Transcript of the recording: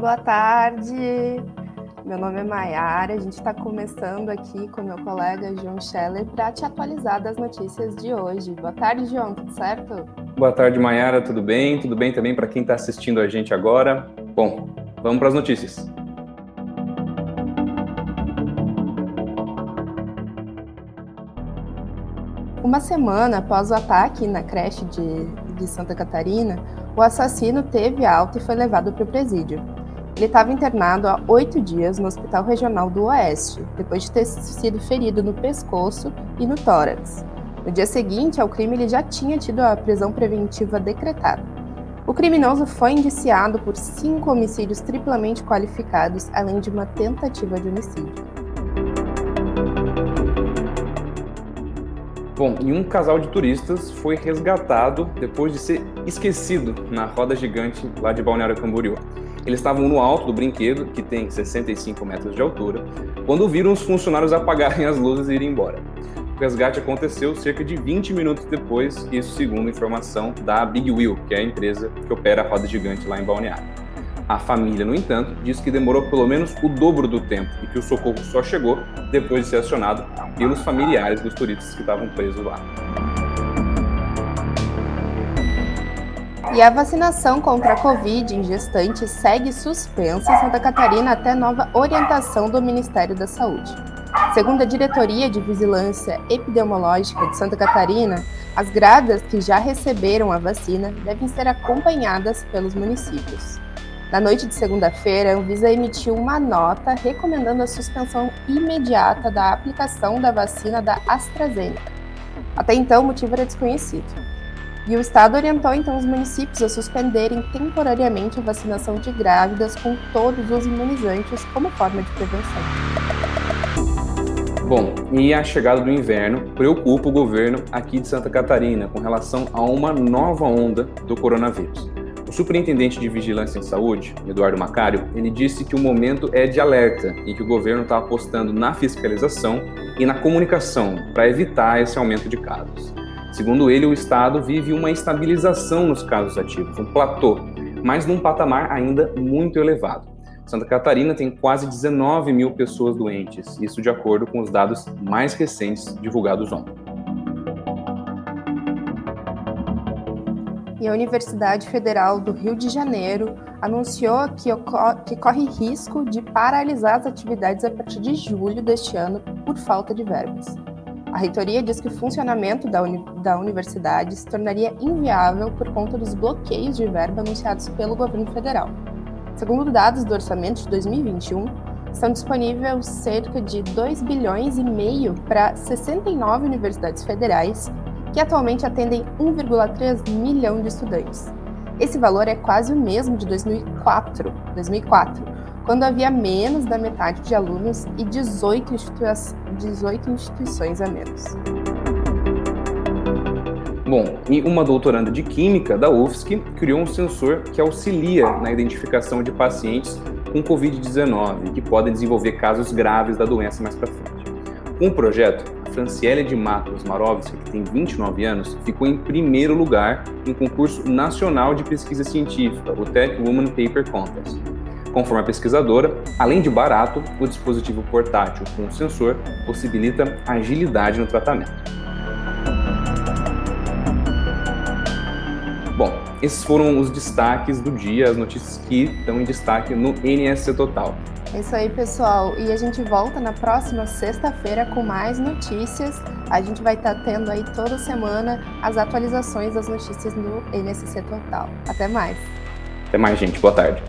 Boa tarde. Meu nome é Maiara, a gente está começando aqui com meu colega João Scheller para te atualizar das notícias de hoje. Boa tarde, João, tudo certo? Boa tarde, Maiara, tudo bem? Tudo bem também para quem está assistindo a gente agora? Bom, vamos para as notícias. Uma semana após o ataque na creche de, de Santa Catarina, o assassino teve alta e foi levado para o presídio. Ele estava internado há oito dias no Hospital Regional do Oeste, depois de ter sido ferido no pescoço e no tórax. No dia seguinte ao crime, ele já tinha tido a prisão preventiva decretada. O criminoso foi indiciado por cinco homicídios triplamente qualificados, além de uma tentativa de homicídio. Bom, e um casal de turistas foi resgatado depois de ser esquecido na roda gigante lá de Balneário Camboriú. Eles estavam no alto do brinquedo, que tem 65 metros de altura, quando viram os funcionários apagarem as luzes e irem embora. O resgate aconteceu cerca de 20 minutos depois, isso segundo informação da Big Wheel, que é a empresa que opera a roda gigante lá em Balneário. A família, no entanto, diz que demorou pelo menos o dobro do tempo e que o socorro só chegou depois de ser acionado pelos familiares dos turistas que estavam presos lá. E a vacinação contra a Covid em gestantes segue suspensa em Santa Catarina até nova orientação do Ministério da Saúde. Segundo a Diretoria de Vigilância Epidemiológica de Santa Catarina, as grávidas que já receberam a vacina devem ser acompanhadas pelos municípios. Na noite de segunda-feira, a Anvisa emitiu uma nota recomendando a suspensão imediata da aplicação da vacina da AstraZeneca. Até então, o motivo era desconhecido. E o Estado orientou então os municípios a suspenderem temporariamente a vacinação de grávidas com todos os imunizantes como forma de prevenção. Bom, e a chegada do inverno preocupa o governo aqui de Santa Catarina com relação a uma nova onda do coronavírus. O superintendente de Vigilância em Saúde, Eduardo Macário, ele disse que o momento é de alerta e que o governo está apostando na fiscalização e na comunicação para evitar esse aumento de casos. Segundo ele, o estado vive uma estabilização nos casos ativos, um platô, mas num patamar ainda muito elevado. Santa Catarina tem quase 19 mil pessoas doentes, isso de acordo com os dados mais recentes divulgados ontem. E a Universidade Federal do Rio de Janeiro anunciou que, que corre risco de paralisar as atividades a partir de julho deste ano por falta de verbas. A reitoria diz que o funcionamento da, uni da universidade se tornaria inviável por conta dos bloqueios de verba anunciados pelo governo federal. Segundo dados do orçamento de 2021, estão disponíveis cerca de 2 bilhões e meio para 69 universidades federais, que atualmente atendem 1,3 milhão de estudantes. Esse valor é quase o mesmo de 2004, 2004 quando havia menos da metade de alunos e 18, institui 18 instituições a menos. Bom, e uma doutoranda de Química da UFSC criou um sensor que auxilia na identificação de pacientes com Covid-19 que podem desenvolver casos graves da doença mais para frente. Com o projeto, a Franciele de Matos Marovski, que tem 29 anos, ficou em primeiro lugar em concurso nacional de pesquisa científica, o Tech Woman Paper Contest. Conforme a pesquisadora, além de barato, o dispositivo portátil com sensor possibilita agilidade no tratamento. Bom, esses foram os destaques do dia, as notícias que estão em destaque no NSC Total. É isso aí, pessoal. E a gente volta na próxima sexta-feira com mais notícias. A gente vai estar tendo aí toda semana as atualizações das notícias no NSC Total. Até mais. Até mais, gente. Boa tarde.